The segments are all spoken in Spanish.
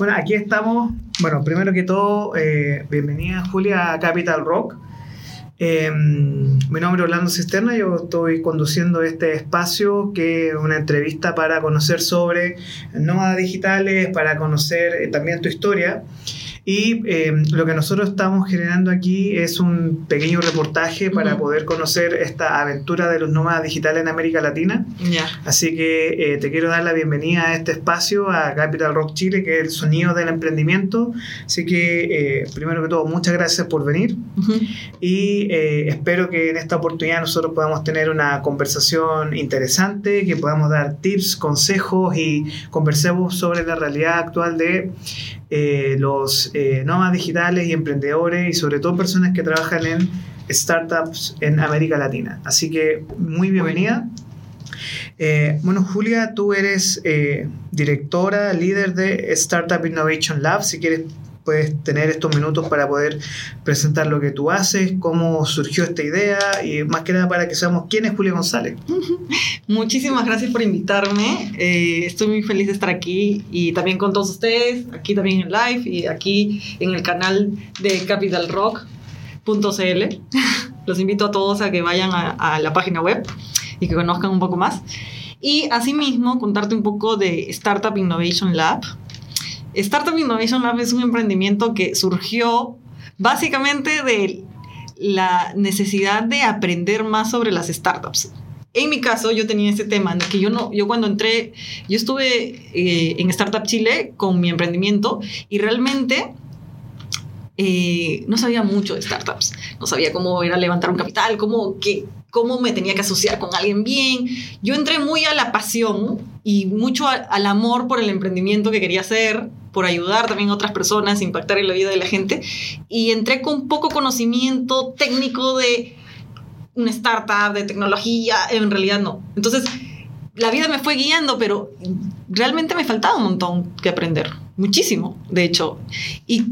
Bueno, aquí estamos. Bueno, primero que todo, eh, bienvenida Julia a Capital Rock. Eh, mi nombre es Orlando Cisterna, yo estoy conduciendo este espacio que es una entrevista para conocer sobre nómadas digitales, para conocer eh, también tu historia. Y eh, lo que nosotros estamos generando aquí es un pequeño reportaje para poder conocer esta aventura de los nómadas digitales en América Latina. Así que eh, te quiero dar la bienvenida a este espacio, a Capital Rock Chile, que es el sonido del emprendimiento. Así que, eh, primero que todo, muchas gracias por venir y eh, espero que en esta oportunidad nosotros podamos tener una conversación interesante, que podamos dar tips, consejos y conversemos sobre la realidad actual de eh, los eh, nómadas digitales y emprendedores y sobre todo personas que trabajan en startups en América Latina. Así que muy bienvenida. Eh, bueno, Julia, tú eres eh, directora, líder de Startup Innovation Lab. Si quieres, puedes tener estos minutos para poder presentar lo que tú haces, cómo surgió esta idea y más que nada para que seamos quién es Julia González. Muchísimas gracias por invitarme. Eh, estoy muy feliz de estar aquí y también con todos ustedes, aquí también en live y aquí en el canal de capitalrock.cl. Los invito a todos a que vayan a, a la página web y que conozcan un poco más. Y asimismo, contarte un poco de Startup Innovation Lab. Startup Innovation Lab es un emprendimiento que surgió básicamente de la necesidad de aprender más sobre las startups. En mi caso, yo tenía ese tema, de que yo no, yo cuando entré, yo estuve eh, en Startup Chile con mi emprendimiento y realmente eh, no sabía mucho de startups. No sabía cómo era levantar un capital, cómo, qué, cómo me tenía que asociar con alguien bien. Yo entré muy a la pasión y mucho a- al amor por el emprendimiento que quería hacer, por ayudar también a otras personas, impactar en la vida de la gente. Y entré con poco conocimiento técnico de una startup, de tecnología, en realidad no. Entonces, la vida me fue guiando, pero realmente me faltaba un montón que aprender, muchísimo, de hecho. Y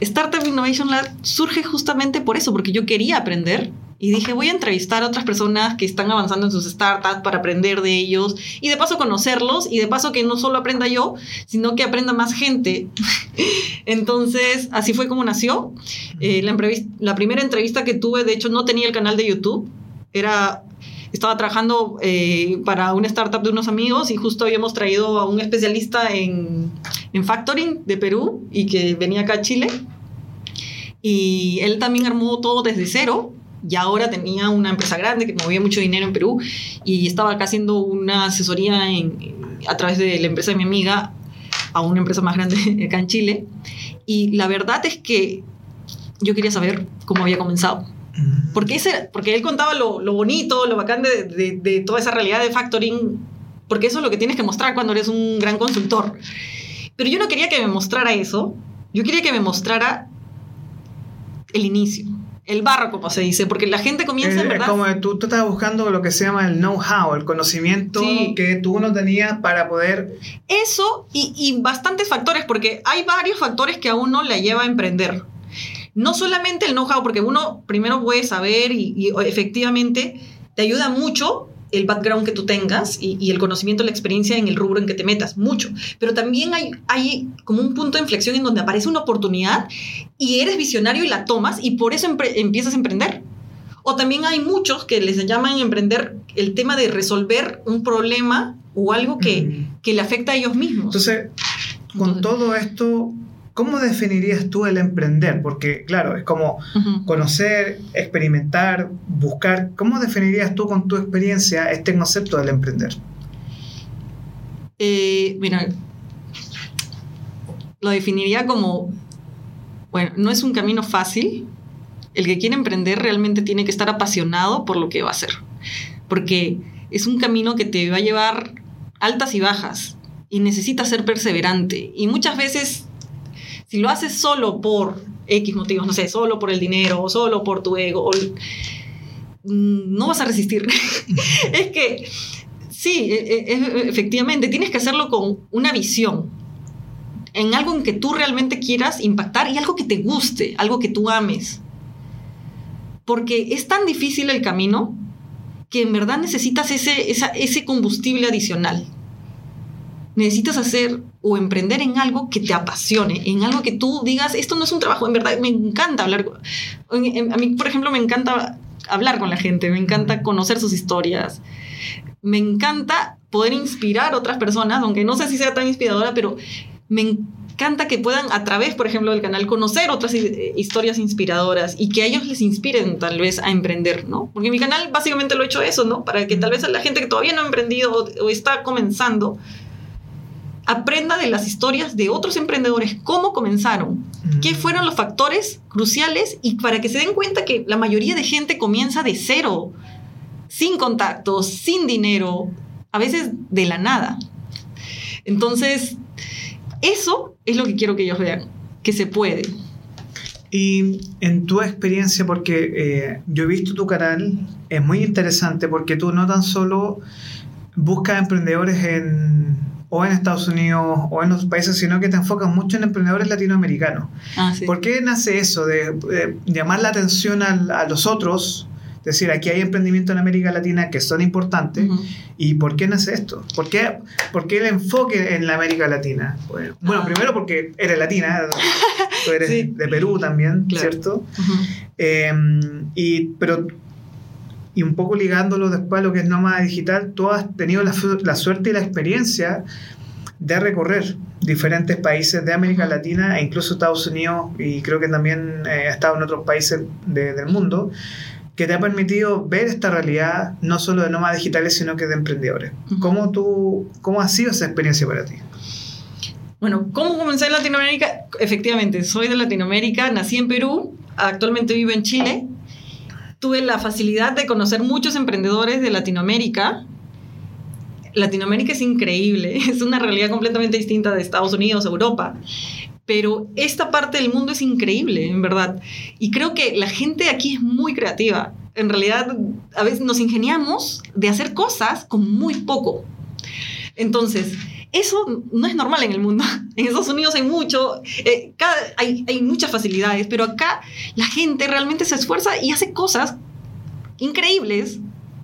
Startup Innovation Lab surge justamente por eso, porque yo quería aprender y dije, voy a entrevistar a otras personas que están avanzando en sus startups para aprender de ellos y de paso conocerlos y de paso que no solo aprenda yo, sino que aprenda más gente. Entonces, así fue como nació. Eh, la, la primera entrevista que tuve, de hecho, no tenía el canal de YouTube. Era, estaba trabajando eh, para una startup de unos amigos y justo habíamos traído a un especialista en, en factoring de Perú y que venía acá a Chile. Y él también armó todo desde cero. Y ahora tenía una empresa grande que movía mucho dinero en Perú y estaba acá haciendo una asesoría en- a través de la empresa de mi amiga a una empresa más grande acá en Chile. Y la verdad es que yo quería saber cómo había comenzado. Porque, ese, porque él contaba lo, lo bonito, lo bacán de, de- de toda esa realidad de factoring, porque eso es lo que tienes que mostrar cuando eres un gran consultor. Pero yo no quería que me mostrara eso, yo quería que me mostrara el inicio, el barro, como se dice, porque la gente comienza, en Eh, verdad. como tú, tú estás buscando lo que se llama el know-how, el conocimiento Sí. que tú no tenías para poder... Eso y, y bastantes factores, porque hay varios factores que a uno le lleva a emprender. No solamente el know-how, porque uno primero puede saber y, y efectivamente te ayuda mucho el background que tú tengas y, y el conocimiento, la experiencia en el rubro en que te metas, mucho. Pero también hay, hay como un punto de inflexión en donde aparece una oportunidad y eres visionario y la tomas y por eso empiezas a emprender. O también hay muchos que les llaman emprender el tema de resolver un problema o algo que, Mm. que le afecta a ellos mismos. Entonces, con Entonces- todo esto, ¿cómo definirías tú el emprender? Porque, claro, es como conocer, experimentar, buscar. ¿Cómo definirías tú con tu experiencia este concepto del emprender? Eh, mira, lo definiría como, bueno, no es un camino fácil. El que quiere emprender realmente tiene que estar apasionado por lo que va a hacer. Porque es un camino que te va a llevar altas y bajas y necesitas ser perseverante. Y muchas veces, si lo haces solo por X motivos, no sé, solo por el dinero o solo por tu ego, mm, no vas a resistir. es que sí, e- e- efectivamente, tienes que hacerlo con una visión, en algo en que tú realmente quieras impactar y algo que te guste, algo que tú ames. Porque es tan difícil el camino que en verdad necesitas ese, ese combustible adicional. Necesitas hacer o emprender en algo que te apasione, en algo que tú digas, esto no es un trabajo, en verdad me encanta hablar. A mí, por ejemplo, me encanta hablar con la gente, me encanta conocer sus historias, me encanta poder inspirar a otras personas, aunque no sé si sea tan inspiradora, pero me encanta que puedan a través, por ejemplo, del canal conocer otras historias inspiradoras y que a ellos les inspiren tal vez a emprender, ¿no? Porque mi canal básicamente lo he hecho eso, ¿no? Para que tal vez a la gente que todavía no ha emprendido o, está comenzando aprenda de las historias de otros emprendedores, cómo comenzaron, qué fueron los factores cruciales y para que se den cuenta que la mayoría de gente comienza de cero, sin contactos, sin dinero, a veces de la nada. Entonces, eso es lo que quiero que ellos vean, que se puede. Y en tu experiencia, porque eh, yo he visto tu canal, es muy interesante porque tú no tan solo buscas emprendedores en, o en Estados Unidos o en otros países, sino que te enfocas mucho en emprendedores latinoamericanos. Ah, ¿Por qué nace eso de, llamar la atención a los otros? Es decir, aquí hay emprendimientos en América Latina que son importantes. ¿Y por qué nace esto? ¿Por qué, ¿Por qué el enfoque en la América Latina? Bueno, ah. primero porque eres latina, tú eres de Perú también, ¿cierto? Em, y, pero, y un poco ligándolo después a lo que es Nómada Digital, tú has tenido la, la suerte y la experiencia de recorrer diferentes países de América Latina e incluso Estados Unidos y creo que también eh, ha estado en otros países del mundo que te ha permitido ver esta realidad no solo de nómadas digitales, sino que de emprendedores. ¿Cómo, tú, ¿Cómo ha sido esa experiencia para ti? Bueno, ¿cómo comencé en Latinoamérica? Efectivamente, soy de Latinoamérica, nací en Perú, actualmente vivo en Chile. Tuve la facilidad de conocer muchos emprendedores de Latinoamérica. Latinoamérica es increíble, es una realidad completamente distinta de Estados Unidos, Europa pero esta parte del mundo es increíble, en verdad. Y creo que la gente aquí es muy creativa. En realidad, a veces nos ingeniamos de hacer cosas con muy poco. Entonces, eso no es normal en el mundo. En Estados Unidos hay mucho, eh, hay, hay muchas facilidades, pero acá la gente realmente se esfuerza y hace cosas increíbles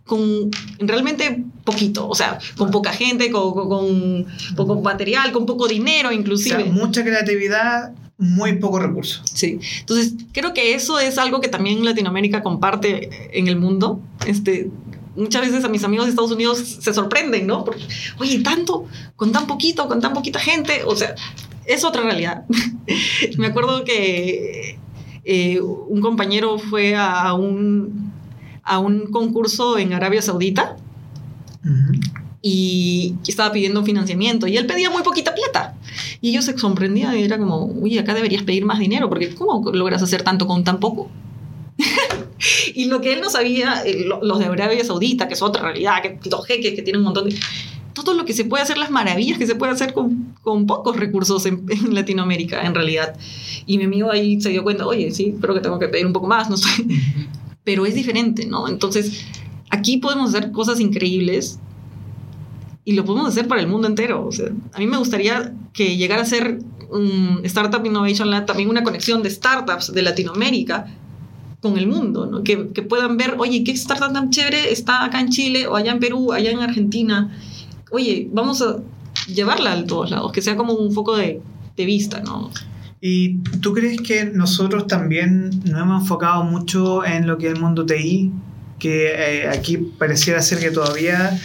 con realmente poquito, o sea, con poca gente, con, con, poco material, con poco dinero inclusive. mucha creatividad, muy poco recursos. Sí, entonces creo que eso es algo que también Latinoamérica comparte en el mundo. Este, muchas veces a mis amigos de Estados Unidos se sorprenden, ¿no? Porque, oye, tanto, con tan poquito, con tan poquita gente, o sea, es otra realidad. Me acuerdo que eh, un compañero fue a un a un concurso en Arabia Saudita y estaba pidiendo financiamiento y él pedía muy poquita plata. Y ellos se sorprendían y era como, uy, acá deberías pedir más dinero porque ¿cómo logras hacer tanto con tan poco? y lo que él no sabía, eh, los de Arabia Saudita, que es otra realidad, que los jeques que tienen un montón de... Todo lo que se puede hacer, las maravillas que se puede hacer con, con pocos recursos en, en, Latinoamérica, en realidad. Y mi amigo ahí se dio cuenta, oye, sí, pero que tengo que pedir un poco más, no sé pero es diferente, ¿no? Entonces, aquí podemos hacer cosas increíbles y lo podemos hacer para el mundo entero. O sea, a mí me gustaría que llegara a ser un Startup Innovation Lab también una conexión de startups de Latinoamérica con el mundo, ¿no? que, que, puedan ver, oye, ¿qué startup tan chévere está acá en Chile o allá en Perú, allá en Argentina? Oye, vamos a llevarla a todos lados, que sea como un foco de, de vista, ¿no? ¿Y tú crees que nosotros también nos hemos enfocado mucho en lo que es el mundo TI? Que eh, aquí pareciera ser que todavía,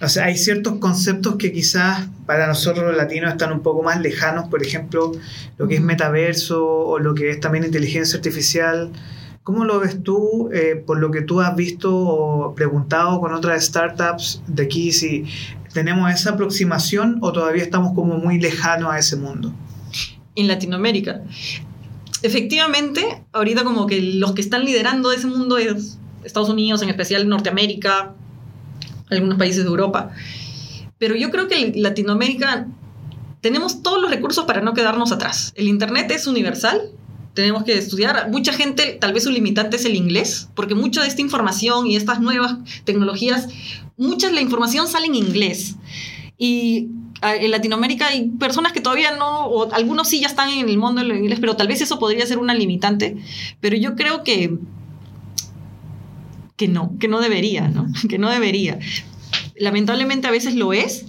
o sea, hay ciertos conceptos que quizás para nosotros los latinos están un poco más lejanos, por ejemplo, lo que es metaverso o lo que es también inteligencia artificial. ¿Cómo lo ves tú, eh, por lo que tú has visto o preguntado con otras startups de aquí, si tenemos esa aproximación o todavía estamos como muy lejanos a ese mundo? en Latinoamérica. Efectivamente, ahorita como que los que están liderando ese mundo es Estados Unidos, en especial Norteamérica, algunos países de Europa. Pero yo creo que Latinoamérica tenemos todos los recursos para no quedarnos atrás. El Internet es universal, tenemos que estudiar. Mucha gente, tal vez su limitante es el inglés, porque mucha de esta información y estas nuevas tecnologías, mucha de la información sale en inglés. Y en Latinoamérica hay personas que todavía no, o algunos sí ya están en el mundo del inglés, pero tal vez eso podría ser una limitante, pero yo creo que, que no, que no debería, ¿no? Que no debería. Lamentablemente a veces lo es,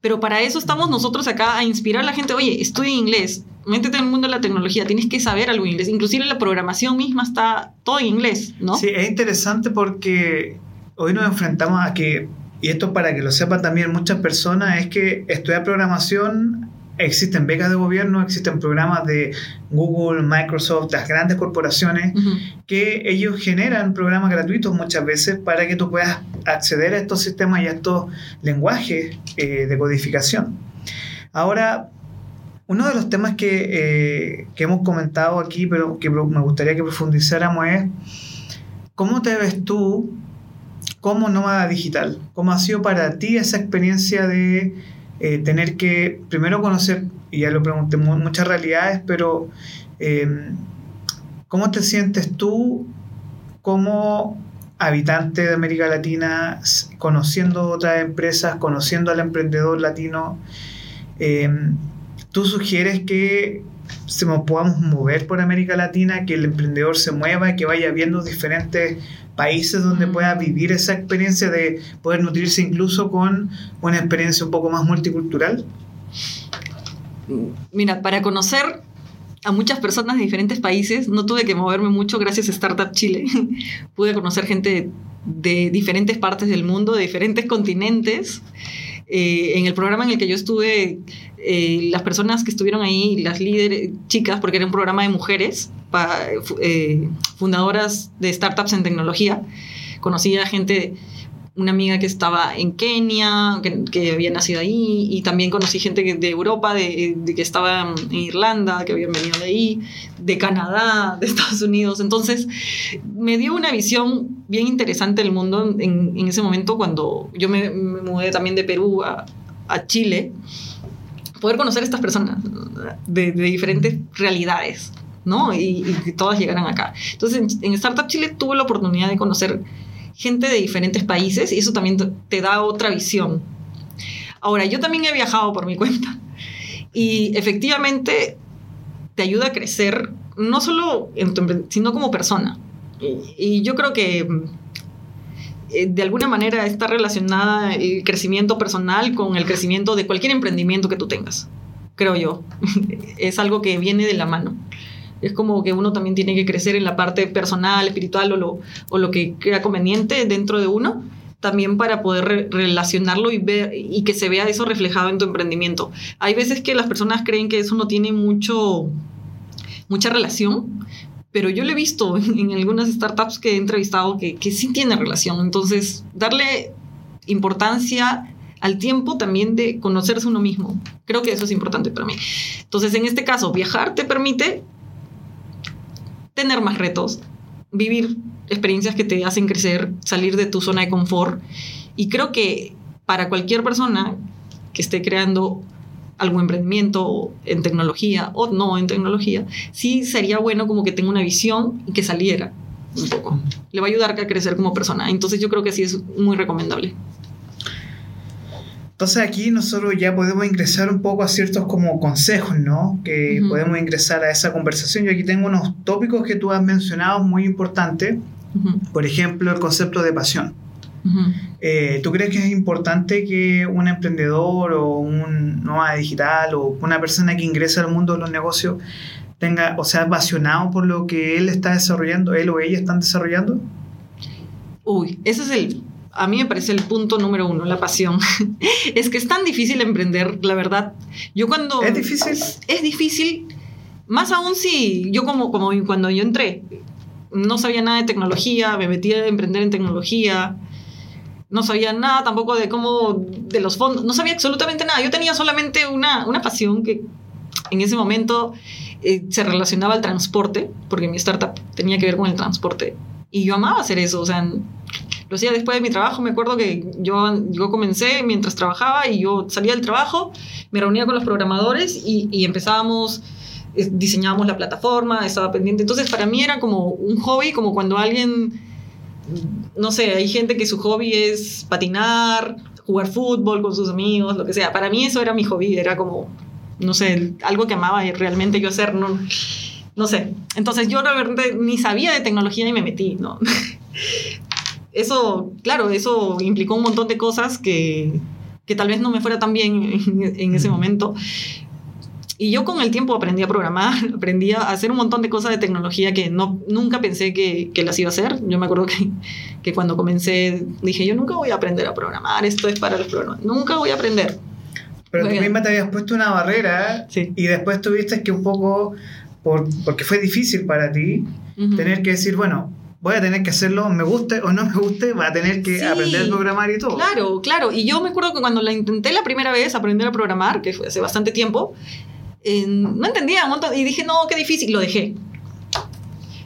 Pero para eso estamos nosotros acá a inspirar a la gente, oye, estudia inglés, métete en el mundo de la tecnología, tienes que saber algo en inglés. Inclusive la programación misma está todo en inglés, ¿no? Sí, es interesante porque hoy nos enfrentamos a que, y esto para que lo sepan también muchas personas, es que estudiar programación existen becas de gobierno, existen programas de Google, Microsoft, las grandes corporaciones, que ellos generan programas gratuitos muchas veces para que tú puedas acceder a estos sistemas y a estos lenguajes eh, de codificación. Ahora, uno de los temas que, eh, que, hemos comentado aquí, pero que me gustaría que profundizáramos es, ¿cómo te ves tú como nómada digital? ¿Cómo ha sido para ti esa experiencia de eh, tener que primero conocer, y ya lo pregunté, muchas realidades, pero em, ¿cómo te sientes tú como habitante de América Latina, conociendo otras empresas, conociendo al emprendedor latino? ¿Tú sugieres que se podamos mover por América Latina, que el emprendedor se mueva, que vaya viendo diferentes países donde pueda vivir esa experiencia de poder nutrirse incluso con una experiencia un poco más multicultural? Mira, para conocer a muchas personas de diferentes países, no tuve que moverme mucho gracias a Startup Chile. Pude conocer gente de diferentes partes del mundo, de diferentes continentes. Eh, en el programa en el que yo estuve, eh, las personas que estuvieron ahí, las líderes, chicas, porque era un programa de mujeres, eh, fundadoras de startups en tecnología, conocí a gente una amiga que estaba en Kenia, que, había nacido ahí, y también conocí gente de Europa, de, que estaba en Irlanda, que habían venido de ahí, de Canadá, de Estados Unidos. Entonces, me dio una visión bien interesante del mundo en, ese momento cuando yo me, mudé también de Perú a, Chile, poder conocer a estas personas de, diferentes realidades. ¿no? Y, que todas llegaran acá. Entonces, en, en Startup Chile tuve la oportunidad de conocer gente de diferentes países y eso también te da otra visión. Ahora, yo también he viajado por mi cuenta y efectivamente te ayuda a crecer, no solo en tu como persona. Y, yo creo que eh, de alguna manera está relacionada el crecimiento personal con el crecimiento de cualquier emprendimiento que tú tengas, creo yo. es algo que viene de la mano. Es como que uno también tiene que crecer en la parte personal, espiritual o lo, o lo que crea conveniente dentro de uno, también para poder relacionarlo y ver y que se vea eso reflejado en tu emprendimiento. Hay veces que las personas creen que eso no tiene mucho mucha relación, pero yo lo he visto en, algunas startups que he entrevistado que, que sí tiene relación. Entonces, darle importancia al tiempo también de conocerse uno mismo. Creo que eso es importante para mí. Entonces, en este caso, viajar te permite tener más retos, vivir experiencias que te hacen crecer, salir de tu zona de confort. Y creo que para cualquier persona que esté creando algún emprendimiento en tecnología o no en tecnología, sí sería bueno como que tenga una visión y que saliera un poco. Le va a ayudar a crecer como persona. Entonces yo creo que sí es muy recomendable. Entonces aquí nosotros ya podemos ingresar un poco a ciertos como consejos, ¿no? Que podemos ingresar a esa conversación. Yo aquí tengo unos tópicos que tú has mencionado muy importantes. Por ejemplo, el concepto de pasión. Eh, ¿Tú crees que es importante que un emprendedor o un nómada digital o una persona que ingresa al mundo de los negocios tenga o sea apasionado por lo que él está desarrollando, él o ella están desarrollando? Uy, ese es el a mí me parece el punto número uno, la pasión. es que es tan difícil emprender, la verdad. Yo cuando... Es difícil. Es difícil, más aún si yo como, como cuando yo entré, no sabía nada de tecnología, me metí a emprender en tecnología, no sabía nada tampoco de cómo, de los fondos, no sabía absolutamente nada. Yo tenía solamente una, una pasión que en ese momento eh, se relacionaba al transporte, porque mi startup tenía que ver con el transporte. Y yo amaba hacer eso, o sea, lo hacía después de mi trabajo. Me acuerdo que yo, yo comencé mientras trabajaba y yo salía del trabajo, me reunía con los programadores y, y empezábamos, eh, diseñábamos la plataforma, estaba pendiente. Entonces, para mí era como un hobby, como cuando alguien, no sé, hay gente que su hobby es patinar, jugar fútbol con sus amigos, lo que sea. Para mí eso era mi hobby, era como, no sé, algo que amaba realmente yo hacer, no, no sé. Entonces yo realmente ni sabía de tecnología ni me metí, ¿no? eso, claro, eso implicó un montón de cosas que, que tal vez no me fuera tan bien en, en ese momento. Y yo con el tiempo aprendí a programar, aprendí a hacer un montón de cosas de tecnología que no, nunca pensé que, que las iba a hacer. Yo me acuerdo que, que cuando comencé dije, yo nunca voy a aprender a programar, esto es para los programadores, nunca voy a aprender. Pero tú Oigan. misma te habías puesto una barrera Sí. y después tuviste que un poco, por, porque fue difícil para ti, tener que decir, bueno, voy a tener que hacerlo, me guste o no me guste, voy a tener que Sí. aprender a programar y todo. Claro, claro. Y yo me acuerdo que cuando la intenté la primera vez aprender a programar, que fue hace bastante tiempo, eh, no entendía un montón y dije, no, qué difícil, lo dejé.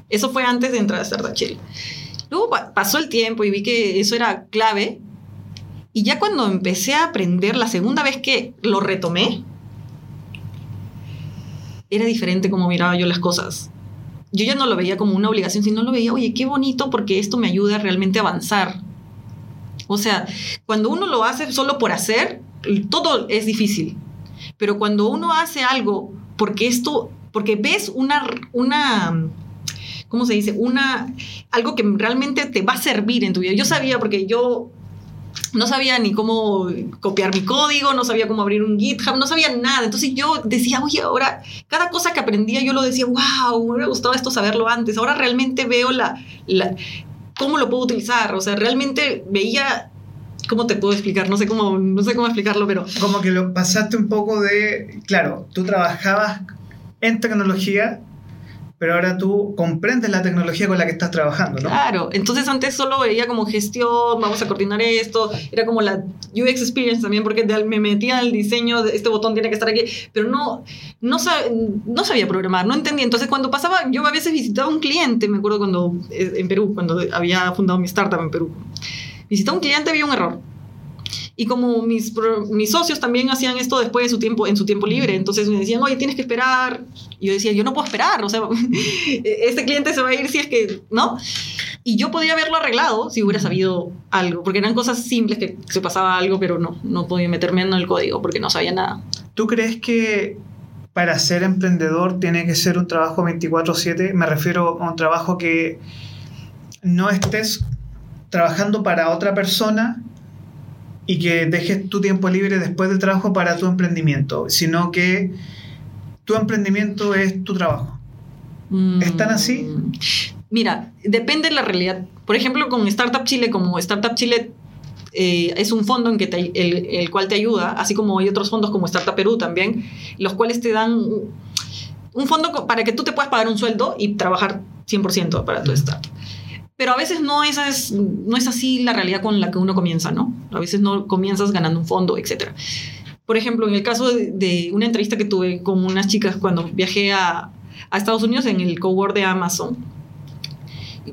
Eso fue antes de entrar a Startup Chile. Luego pa- pasó el tiempo y vi que eso era clave. Y ya cuando empecé a aprender, la segunda vez que lo retomé, era diferente como miraba yo las cosas. Yo ya no lo veía como una obligación, sino lo veía, oye, qué bonito porque esto me ayuda realmente a avanzar. O sea, cuando uno lo hace solo por hacer, todo es difícil. Pero cuando uno hace algo porque esto, porque ves una, una, ¿cómo se dice? Una, algo que realmente te va a servir en tu vida. Yo sabía porque yo no sabía ni cómo copiar mi código, no sabía cómo abrir un GitHub, no sabía nada. Entonces yo decía, oye, ahora cada cosa que aprendía yo lo decía, wow, me hubiera gustado esto saberlo antes. Ahora realmente veo la, la cómo lo puedo utilizar. O sea, realmente veía, ¿cómo te puedo explicar? No sé cómo, no sé cómo explicarlo, pero Como que lo pasaste un poco de, claro, tú trabajabas en tecnología, pero ahora tú comprendes la tecnología con la que estás trabajando, ¿no? Claro, entonces antes solo veía como gestión, vamos a coordinar esto, era como la UX experience también, porque me metía al diseño, de este botón tiene que estar aquí, pero no, no, sab- no sabía programar, no entendía. Entonces cuando pasaba, yo a veces visitaba un cliente, me acuerdo cuando eh, en Perú, cuando había fundado mi startup en Perú, visitaba un cliente, había un error. Y como mis, mis socios también hacían esto después de su tiempo, en su tiempo libre, entonces me decían, oye, tienes que esperar. Y yo decía, yo no puedo esperar, o sea, este cliente se va a ir si es que, ¿no? Y yo podía haberlo arreglado si hubiera sabido algo, porque eran cosas simples que se pasaba algo, pero no, no podía meterme en el código porque no sabía nada. ¿Tú crees que para ser emprendedor tiene que ser un trabajo 24/7? Me refiero a un trabajo que no estés trabajando para otra persona y que dejes tu tiempo libre después del trabajo para tu emprendimiento, sino que tu emprendimiento es tu trabajo. ¿Es tan así? Mm, Mira, depende de la realidad. Por ejemplo, con Startup Chile, como Startup Chile eh, es un fondo en que te- el, el cual te ayuda, así como hay otros fondos como Startup Perú también, los cuales te dan un- fondo para que tú te puedas pagar un sueldo y trabajar 100% para tu startup. Pero a veces no es, así la realidad con la que uno comienza, ¿no? A veces no comienzas ganando un fondo, etc. Por ejemplo, en el caso de, una entrevista que tuve con unas chicas cuando viajé a, Estados Unidos en el cowork de Amazon,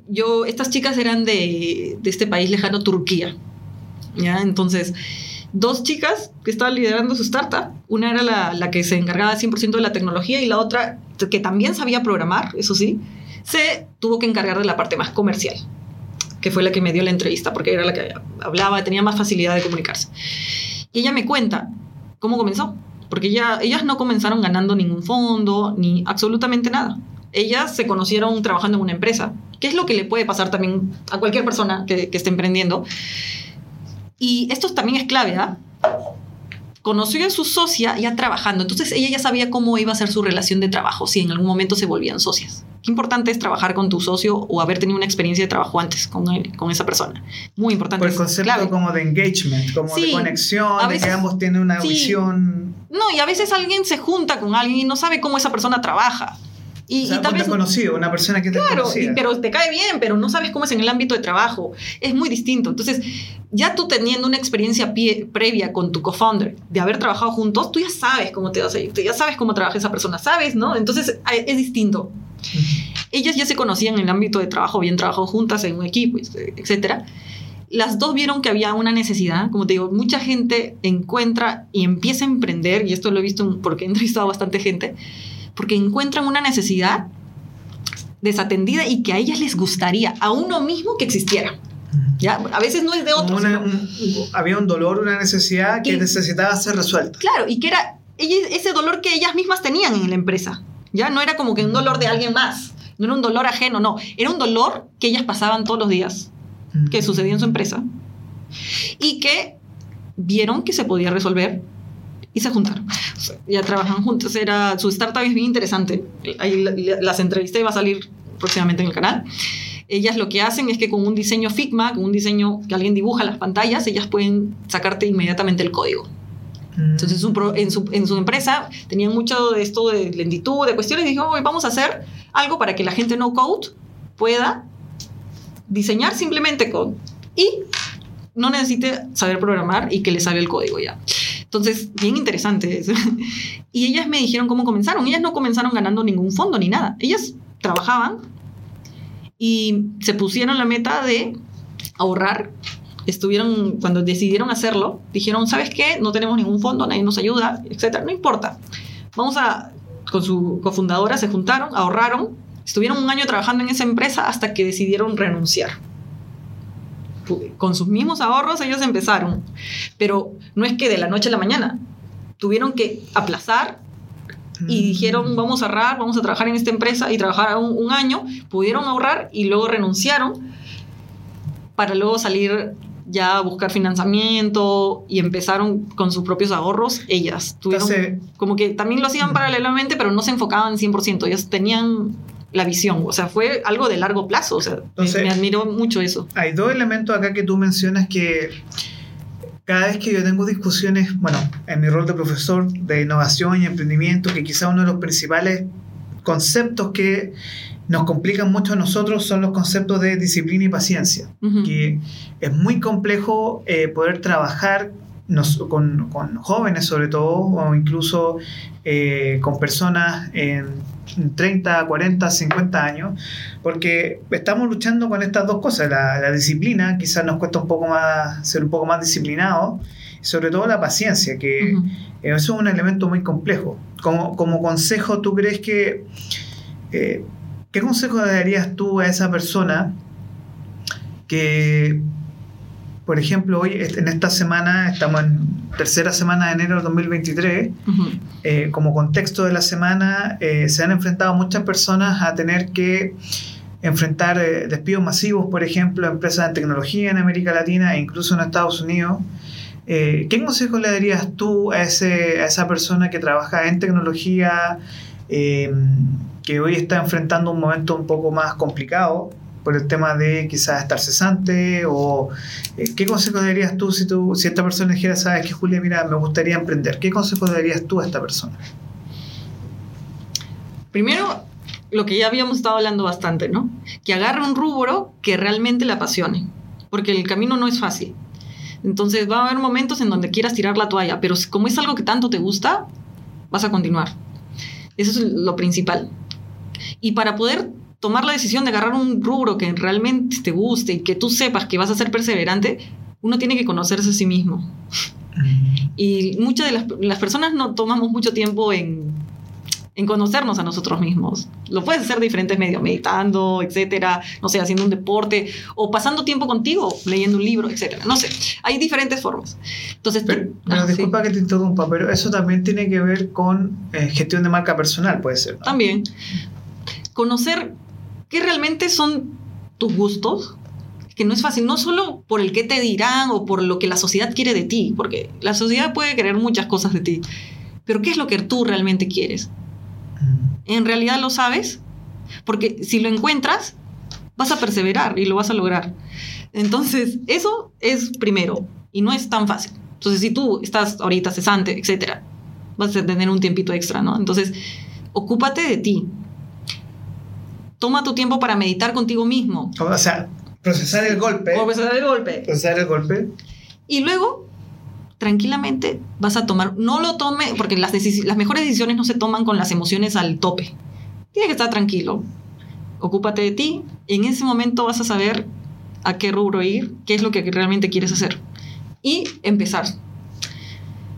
yo, estas chicas eran de, este país lejano, Turquía. ¿ya? Entonces, dos chicas que estaban liderando su startup. Una era la, la que se encargaba 100% de la tecnología y la otra, que también sabía programar, eso sí, se tuvo que encargar de la parte más comercial, que fue la que me dio la entrevista, porque era la que hablaba, tenía más facilidad de comunicarse. Y ella me cuenta cómo comenzó, porque ella, ellas no comenzaron ganando ningún fondo, ni absolutamente nada. Ellas se conocieron trabajando en una empresa, que es lo que le puede pasar también a cualquier persona que, que esté emprendiendo. Y esto también es clave, ¿ah? Conoció a su socia ya trabajando, entonces ella ya sabía cómo iba a ser su relación de trabajo si en algún momento se volvían socias. Qué importante es trabajar con tu socio o haber tenido una experiencia de trabajo antes con, él- con esa persona. Muy importante. Por el concepto clave. como de engagement, como de conexión, a de que ambos tienen una sí. visión. No, y a veces alguien se junta con alguien y no sabe cómo esa persona trabaja. Y, O sea, y tal vez desconocido, una persona que te Claro, y- pero te cae bien, pero no sabes cómo es en el ámbito de trabajo. Es muy distinto. Entonces, ya tú teniendo una experiencia pie- previa con tu co-founder, de haber trabajado juntos, tú ya sabes cómo te vas a ir, tú ya sabes cómo trabaja esa persona, ¿sabes? ¿No? Entonces, es distinto. Ellas ya se conocían en el ámbito de trabajo, habían trabajado juntas en un equipo, etcétera. Las dos vieron que había una necesidad, como te digo, mucha gente encuentra y empieza a emprender, y esto lo he visto porque he entrevistado a bastante gente, porque encuentran una necesidad desatendida y que a ellas les gustaría, a uno mismo que existiera. ¿ya? A veces no es de otros. una- un- había un dolor, una necesidad que necesitaba ser resuelta. Claro, y que era ese dolor que ellas mismas tenían en la empresa. Ya no era como que un dolor de alguien más, no era un dolor ajeno, no, era un dolor que ellas pasaban todos los días, que sucedía en su empresa y que vieron que se podía resolver y se juntaron. O sea, ya trabajan juntos. Era, su startup es bien interesante. Ahí la- la- las entrevisté, va a salir próximamente en el canal. Ellas lo que hacen es que con un diseño Figma, con un diseño que alguien dibuja las pantallas, ellas pueden sacarte inmediatamente el código. Entonces su pro- en, su, en su empresa tenían mucho de esto de lentitud, de cuestiones, y dijo, "Oye, vamos a hacer algo para que la gente no code pueda diseñar simplemente con y no necesite saber programar y que le salga el código ya. Entonces, bien interesante eso. Y ellas me dijeron cómo comenzaron. Ellas no comenzaron ganando ningún fondo ni nada. Ellas trabajaban y se pusieron la meta de ahorrar. Estuvieron, cuando decidieron hacerlo, dijeron, ¿sabes qué? No tenemos ningún fondo, nadie nos ayuda, etcétera. No importa. Vamos a, con su cofundadora se juntaron, ahorraron, estuvieron un año trabajando en esa empresa hasta que decidieron renunciar. Con sus mismos ahorros ellos empezaron, pero no es que de la noche a la mañana. Tuvieron que aplazar y dijeron vamos a ahorrar, vamos a trabajar en esta empresa y trabajar un, un año, pudieron ahorrar y luego renunciaron para luego salir ya a buscar financiamiento y empezaron con sus propios ahorros ellas. Tuvieron Entonces- como que también lo hacían paralelamente, pero no se enfocaban 100%, ellas tenían la visión, o sea, fue algo de largo plazo, o sea, me- Entonces- me admiró mucho eso. Hay dos elementos acá que tú mencionas que cada vez que yo tengo discusiones, bueno, en mi rol de profesor de innovación y emprendimiento, que quizá uno de los principales conceptos que nos complican mucho a nosotros son los conceptos de disciplina y paciencia. Que es muy complejo eh, poder trabajar nos- con, con jóvenes sobre todo, o incluso eh, con personas en 30, 40, 50 años, porque estamos luchando con estas dos cosas. La, la disciplina, quizás nos cuesta un poco más ser un poco más disciplinado, y sobre todo la paciencia, que Ujú. eso es un elemento muy complejo. Como, como consejo, ¿tú crees que... eh, ¿Qué consejo darías tú a esa persona que, por ejemplo, hoy en esta semana, estamos en tercera semana de enero del 2023, Ujú. eh, como contexto de la semana, eh, se han enfrentado muchas personas a tener que enfrentar eh, despidos masivos, por ejemplo, a empresas de tecnología en América Latina e incluso en Estados Unidos. ¿Qué consejo le darías tú a, ese, a esa persona que trabaja en tecnología, que hoy está enfrentando un momento un poco más complicado por el tema de quizás estar cesante? O, eh, ¿Qué consejo darías tú si, tú si esta persona dijera, sabes que Julia, mira, me gustaría emprender? ¿Qué consejo darías tú a esta persona? Primero, lo que ya habíamos estado hablando bastante, ¿no? Que agarre un rubro que realmente le apasione, porque el camino no es fácil. Entonces va a haber momentos en donde quieras tirar la toalla, pero como es algo que tanto te gusta, vas a continuar. Eso es lo principal. Y para poder tomar la decisión de agarrar un rubro que realmente te guste y que tú sepas que vas a ser perseverante, uno tiene que conocerse a sí mismo. Y muchas de las, las personas no tomamos mucho tiempo en, en conocernos a nosotros mismos. Lo puedes hacer de diferentes medios, meditando, etcétera, no sé, haciendo un deporte o pasando tiempo contigo, leyendo un libro, etcétera. No sé, hay diferentes formas. Entonces, Pero, tú- pero ah, sí. disculpa que te interrumpa, pero eso también tiene que ver con eh, gestión de marca personal, puede ser. ¿no? También conocer qué realmente son tus gustos, que no es fácil, no solo por el que te dirán o por lo que la sociedad quiere de ti, porque la sociedad puede querer muchas cosas de ti, pero ¿qué es lo que tú realmente quieres? Mm. ¿En realidad lo sabes? Porque si lo encuentras, vas a perseverar y lo vas a lograr. Entonces, eso es primero y no es tan fácil. Entonces, si tú estás ahorita cesante, etcétera, vas a tener un tiempito extra, ¿no? Entonces, ocúpate de ti. Toma tu tiempo para meditar contigo mismo. O sea, procesar el golpe. O empezar el golpe. Procesar el golpe. Y luego, tranquilamente, vas a tomar, no lo tome, porque las, las mejores decisiones no se toman con las emociones al tope. Tienes que estar tranquilo. Ocúpate de ti. Y en ese momento vas a saber a qué rubro ir, qué es lo que realmente quieres hacer. Y empezar.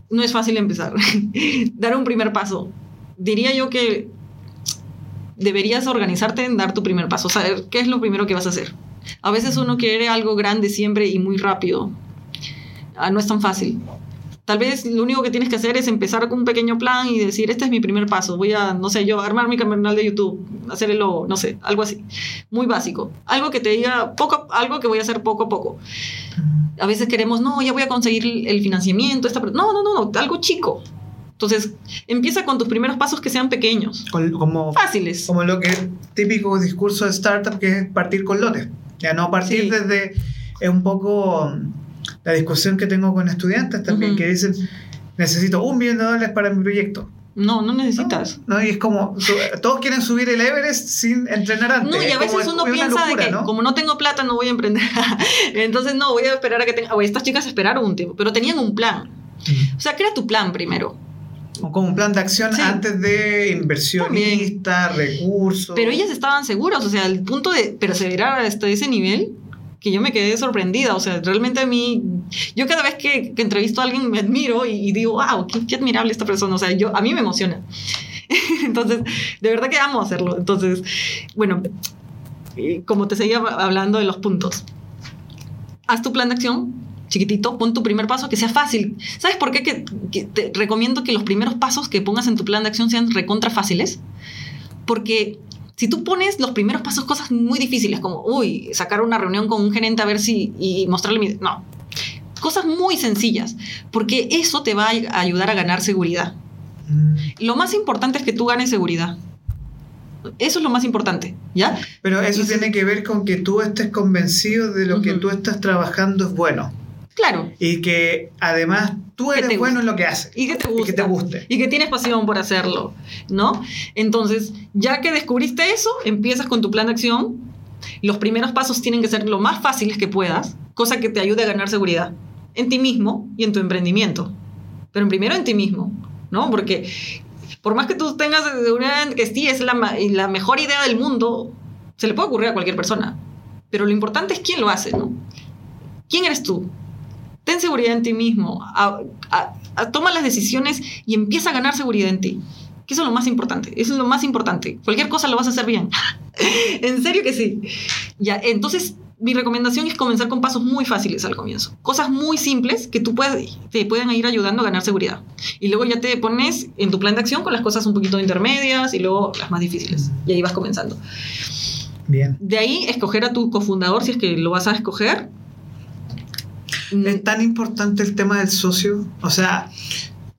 No es fácil empezar. dar un primer paso. Diría yo que deberías organizarte en dar tu primer paso, saber qué es lo primero que vas a hacer. A veces uno quiere algo grande siempre y muy rápido. Ah, no es tan fácil. Tal vez lo único que tienes que hacer es empezar con un pequeño plan y decir, este es mi primer paso, voy a, no sé, yo, armar mi canal de YouTube, hacer el logo, no sé, algo así. Muy básico. Algo que te diga, poco, algo que voy a hacer poco a poco. A veces queremos, no, ya voy a conseguir el financiamiento, esta, no, no, no, no, algo chico. Entonces, empieza con tus primeros pasos que sean pequeños. Como, fáciles. Como lo que típico discurso de startup, que es partir con lotes. Ya no partir desde... Es un poco la discusión que tengo con estudiantes también, que dicen, necesito un millón de dólares para mi proyecto. No, no necesitas. No, y es como, todos quieren subir el Everest sin entrenar antes. No, y a veces uno piensa de que como no tengo plata no voy a emprender. Entonces no, voy a esperar a que tenga... estas chicas esperaron un tiempo, pero tenían un plan. O sea, crea tu plan primero. Como un plan de acción antes de inversionista, recursos. Pero ellas estaban seguras, o sea, al punto de perseverar hasta ese nivel, que yo me quedé sorprendida. O sea, realmente a mí, yo cada vez que, que entrevisto a alguien me admiro y, digo, wow, qué, admirable esta persona. O sea, yo, a mí me emociona. Entonces, de verdad que amo hacerlo. Entonces, bueno, como te seguía hablando de los puntos, haz tu plan de acción. Chiquitito, pon tu primer paso que sea fácil. ¿Sabes por qué que, te recomiendo que los primeros pasos que pongas en tu plan de acción sean recontra fáciles? Porque si tú pones los primeros pasos cosas muy difíciles, como, uy, sacar una reunión con un gerente a ver si, y mostrarle mi... No, cosas muy sencillas, porque eso te va a ayudar a ganar seguridad. Mm. Lo más importante es que tú ganes seguridad. Eso es lo más importante, ¿ya? Pero eso tiene que ver con que tú estés convencido de lo que tú estás trabajando es bueno. Claro. Y que además tú eres bueno en lo que haces. Y que te guste. Y que te guste. Y que tienes pasión por hacerlo, ¿no? Entonces, ya que descubriste eso, empiezas con tu plan de acción. Los primeros pasos tienen que ser lo más fáciles que puedas, cosa que te ayude a ganar seguridad en ti mismo y en tu emprendimiento. Pero primero en ti mismo, ¿no? Porque por más que tú tengas una que sí es la, la mejor idea del mundo, se le puede ocurrir a cualquier persona. Pero lo importante es quién lo hace, ¿no? ¿Quién eres tú? Ten seguridad en ti mismo, toma las decisiones y empieza a ganar seguridad en ti. Que eso es lo más importante, eso es lo más importante. Cualquier cosa lo vas a hacer bien. en serio que sí. Ya, entonces mi recomendación es comenzar con pasos muy fáciles al comienzo. Cosas muy simples que tú puedes, te pueden ir ayudando a ganar seguridad. Y luego ya te pones en tu plan de acción con las cosas un poquito intermedias y luego las más difíciles. Y ahí vas comenzando. Bien. De ahí, escoger a tu cofundador si es que lo vas a escoger es tan importante el tema del socio. O sea,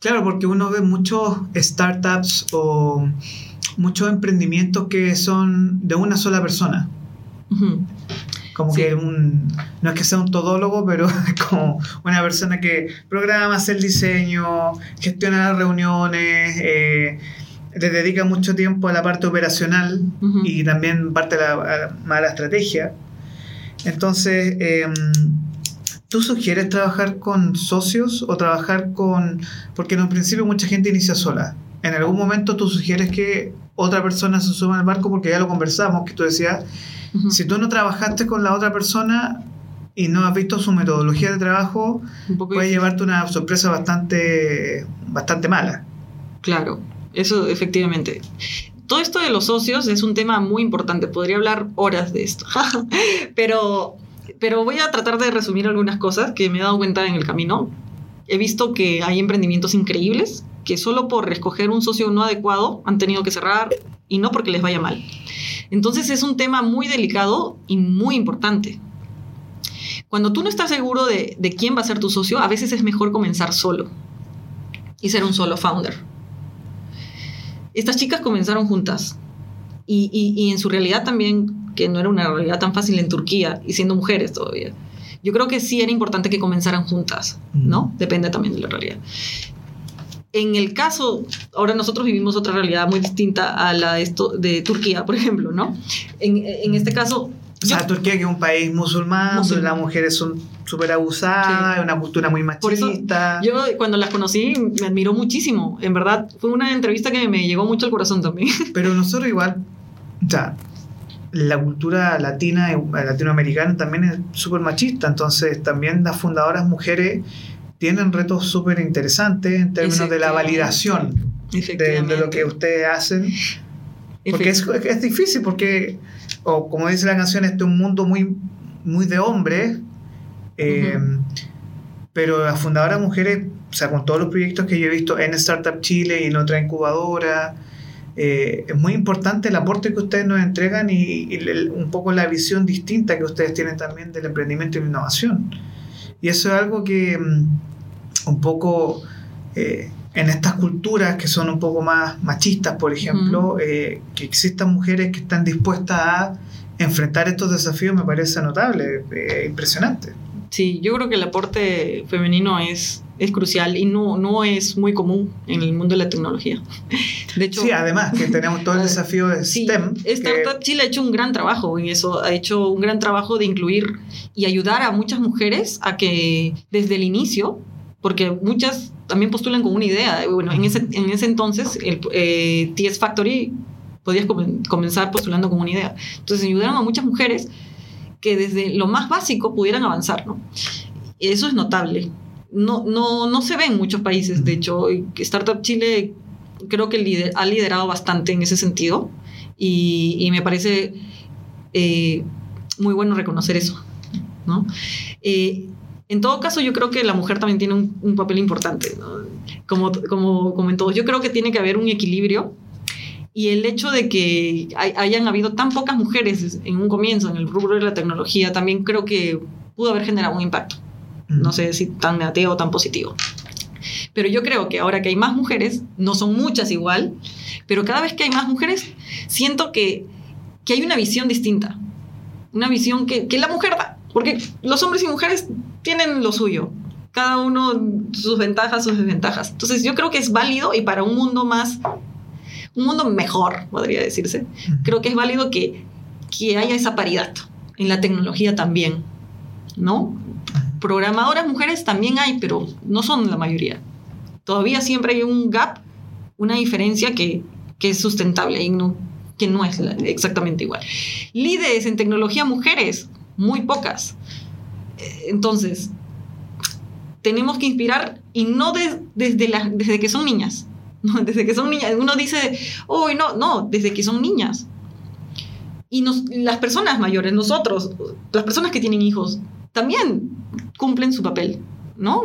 claro, porque uno ve muchos startups o muchos emprendimientos que son de una sola persona. Como que un, no es que sea un todólogo, pero es como una persona que programa, hace el diseño, gestiona las reuniones, eh, le dedica mucho tiempo a la parte operacional y también parte de la, a la estrategia. Entonces, eh, ¿Tú sugieres trabajar con socios o trabajar con... Porque en un principio mucha gente inicia sola. En algún momento tú sugieres que otra persona se suba al barco porque ya lo conversamos, que tú decías, si tú no trabajaste con la otra persona y no has visto su metodología de trabajo, puede llevarte una sorpresa bastante, bastante mala. Claro, eso efectivamente. Todo esto de los socios es un tema muy importante, podría hablar horas de esto, pero pero voy a tratar de resumir algunas cosas que me he dado cuenta en el camino. He visto que hay emprendimientos increíbles que solo por escoger un socio no adecuado han tenido que cerrar y no porque les vaya mal. Entonces es un tema muy delicado y muy importante. Cuando tú no estás seguro de, quién va a ser tu socio, a veces es mejor comenzar solo y ser un solo founder. Estas chicas comenzaron juntas y, y en su realidad también que no era una realidad tan fácil en Turquía y siendo mujeres todavía. Yo creo que sí era importante que comenzaran juntas, ¿no? Depende también de la realidad. En el caso, ahora nosotros vivimos otra realidad muy distinta a la de, esto, de Turquía, por ejemplo, ¿no? En, en este caso... O sea, Turquía que es un país musulmán, donde las mujeres son súper abusadas, una cultura muy machista. yo cuando las conocí me admiró muchísimo, en verdad, fue una entrevista que me llegó mucho al corazón también. Pero nosotros igual, o sea, la cultura latina y latinoamericana también es súper machista, entonces también las fundadoras mujeres tienen retos súper interesantes en términos de la validación de, lo que ustedes hacen. Porque es, es, difícil, porque, o como dice la canción, este es un mundo muy, muy de hombres, eh, pero las fundadoras mujeres o sea, con todos los proyectos que yo he visto en Startup Chile y en otra incubadora, eh, es muy importante el aporte que ustedes nos entregan y, un poco la visión distinta que ustedes tienen también del emprendimiento y la innovación. Y eso es algo que mm, un poco eh, en estas culturas que son un poco más machistas, por ejemplo, eh, que existan mujeres que están dispuestas a enfrentar estos desafíos me parece notable, impresionante. Sí, yo creo que el aporte femenino es, es crucial y no, no es muy común en el mundo de la tecnología. De hecho, sí, además que tenemos todo el desafío de STEM. Startup Chile ha hecho un gran trabajo en eso, ha hecho un gran trabajo de incluir y ayudar a muchas mujeres a que desde el inicio, porque muchas también postulan con una idea. Bueno, en ese, en ese entonces, el eh, TS Factory podías comenzar postulando con una idea. Entonces ayudaron a muchas mujeres que desde lo más básico pudieran avanzar, ¿no? Eso es notable. No, no, no se ve en muchos países, de hecho, Startup Chile creo que ha liderado bastante en ese sentido y, me parece eh, muy bueno reconocer eso, ¿no? Eh, en todo caso, yo creo que la mujer también tiene un, papel importante, como, como, como en todos. Yo creo que tiene que haber un equilibrio y el hecho de que hayan habido tan pocas mujeres en un comienzo en el rubro de la tecnología también creo que pudo haber generado un impacto. No sé si tan negativo o tan positivo. Pero yo creo que ahora que hay más mujeres, no son muchas igual, pero cada vez que hay más mujeres, siento que, que hay una visión distinta. Una visión que, que la mujer da. Porque los hombres y mujeres tienen lo suyo. Cada uno sus ventajas, sus desventajas. Entonces yo creo que es válido y para un mundo más un mundo mejor, podría decirse. Creo que es válido que, que haya esa paridad en la tecnología también, ¿no? Programadoras mujeres también hay, pero no son la mayoría. Todavía siempre hay un gap, una diferencia que, que es sustentable y no, que no es exactamente igual. Líderes en tecnología mujeres, muy pocas. Eh, entonces, tenemos que inspirar y no desde, desde que son niñas, Desde que son niñas. Uno dice, uy, no, no, desde que son niñas. Y las personas mayores, nosotros, las personas que tienen hijos, también cumplen su papel, ¿no?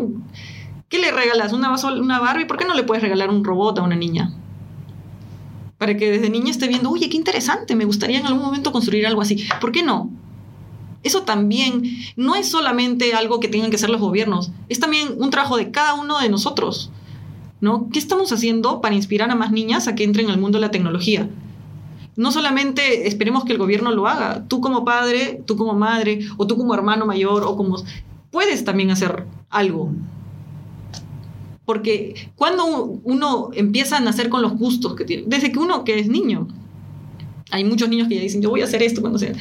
¿Qué le regalas? ¿Una, una Barbie? ¿Por qué no le puedes regalar un robot a una niña? Para que desde niña esté viendo, oye, qué interesante, me gustaría en algún momento construir algo así. ¿Por qué no? Eso también no es solamente algo que tengan que hacer los gobiernos, es también un trabajo de cada uno de nosotros. ¿no? ¿Qué estamos haciendo para inspirar a más niñas a que entren al mundo de la tecnología? No solamente esperemos que el gobierno lo haga, tú como padre, tú como madre, o tú como hermano mayor, o como... Puedes también hacer algo. Porque cuando uno empieza a nacer con los gustos que tiene, desde que uno que es niño, hay muchos niños que ya dicen, yo voy a hacer esto cuando sea.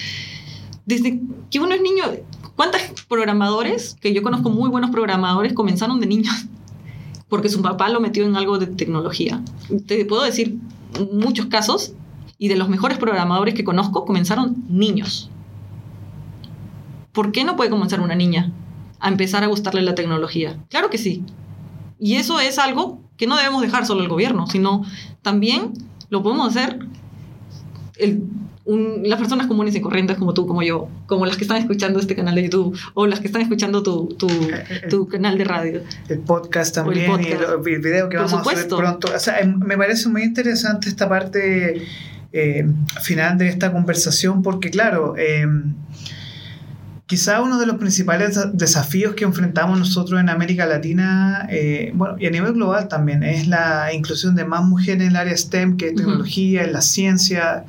Desde que uno es niño, ¿cuántos programadores, que yo conozco muy buenos programadores, comenzaron de niños? porque su papá lo metió en algo de tecnología. Te puedo decir muchos casos y de los mejores programadores que conozco comenzaron niños. ¿Por qué no puede comenzar una niña a empezar a gustarle la tecnología? Claro que sí. Y eso es algo que no debemos dejar solo al gobierno, sino también lo podemos hacer el las personas comunes y corrientes como tú, como yo, como las que están escuchando este canal de YouTube o las que están escuchando tu, tu, tu canal de radio. El podcast también y el, video que vamos a hacer pronto. O sea, em, me parece muy interesante esta parte eh, final de esta conversación porque, claro, eh, quizá uno de los principales desafíos que enfrentamos nosotros en América Latina, eh, bueno, y a nivel global también, es la inclusión de más mujeres en el área STEM, que es tecnología, en la ciencia.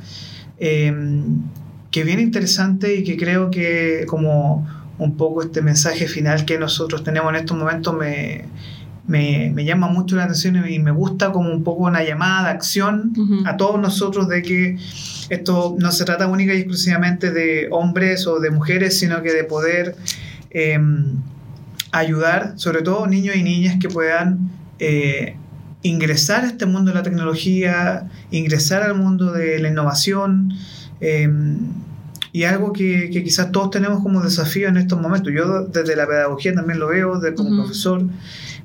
Em, que viene interesante y que creo que como un poco este mensaje final que nosotros tenemos en estos momentos me, me, me llama mucho la atención y me gusta como un poco una llamada de acción a todos nosotros de que esto no se trata única y exclusivamente de hombres o de mujeres, sino que de poder em, ayudar, sobre todo niños y niñas que puedan eh, ingresar a este mundo de la tecnología, ingresar al mundo de la innovación. Em, y algo que, quizás todos tenemos como desafío en estos momentos. Yo desde la pedagogía también lo veo, de, como profesor.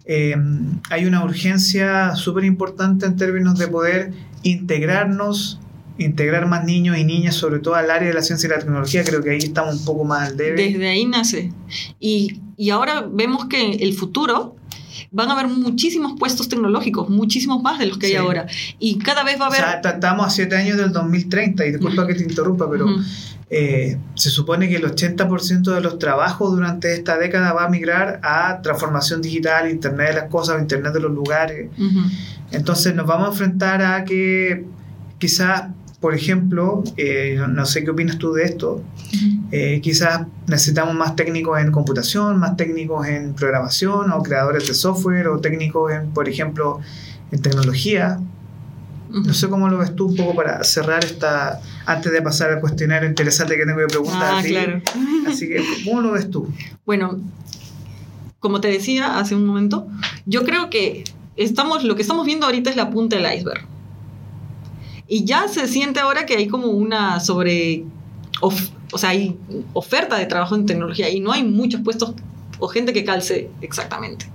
Em, hay una urgencia súper importante en términos de poder integrarnos, integrar más niños y niñas, sobre todo al área de la ciencia y la tecnología. Creo que ahí estamos un poco más al debe. Desde ahí nace. Y, y ahora vemos que el futuro van a haber muchísimos puestos tecnológicos, muchísimos más de los que hay ahora. Y cada vez va a haber... O sea, ta- estamos a 7 años del 2030, y disculpa que te interrumpa, pero eh, se supone que el 80% de los trabajos durante esta década va a migrar a transformación digital, Internet de las cosas, Internet de los lugares. Entonces nos vamos a enfrentar a que quizás, por ejemplo, eh, no- sé qué opinas tú de esto, eh, quizás necesitamos más técnicos en computación, más técnicos en programación o creadores de software o técnicos en, por ejemplo, en tecnología. No sé cómo lo ves tú un poco para cerrar esta, antes de pasar al cuestionario interesante que tengo que preguntar Ah, claro. Así que, ¿cómo lo ves tú? Bueno, como te decía hace un momento, yo creo que estamos, lo que estamos viendo ahorita es la punta del iceberg. Y ya se siente ahora que hay como una sobre... of- o sea, hay oferta de trabajo en tecnología y no hay muchos puestos o gente que calce exactamente.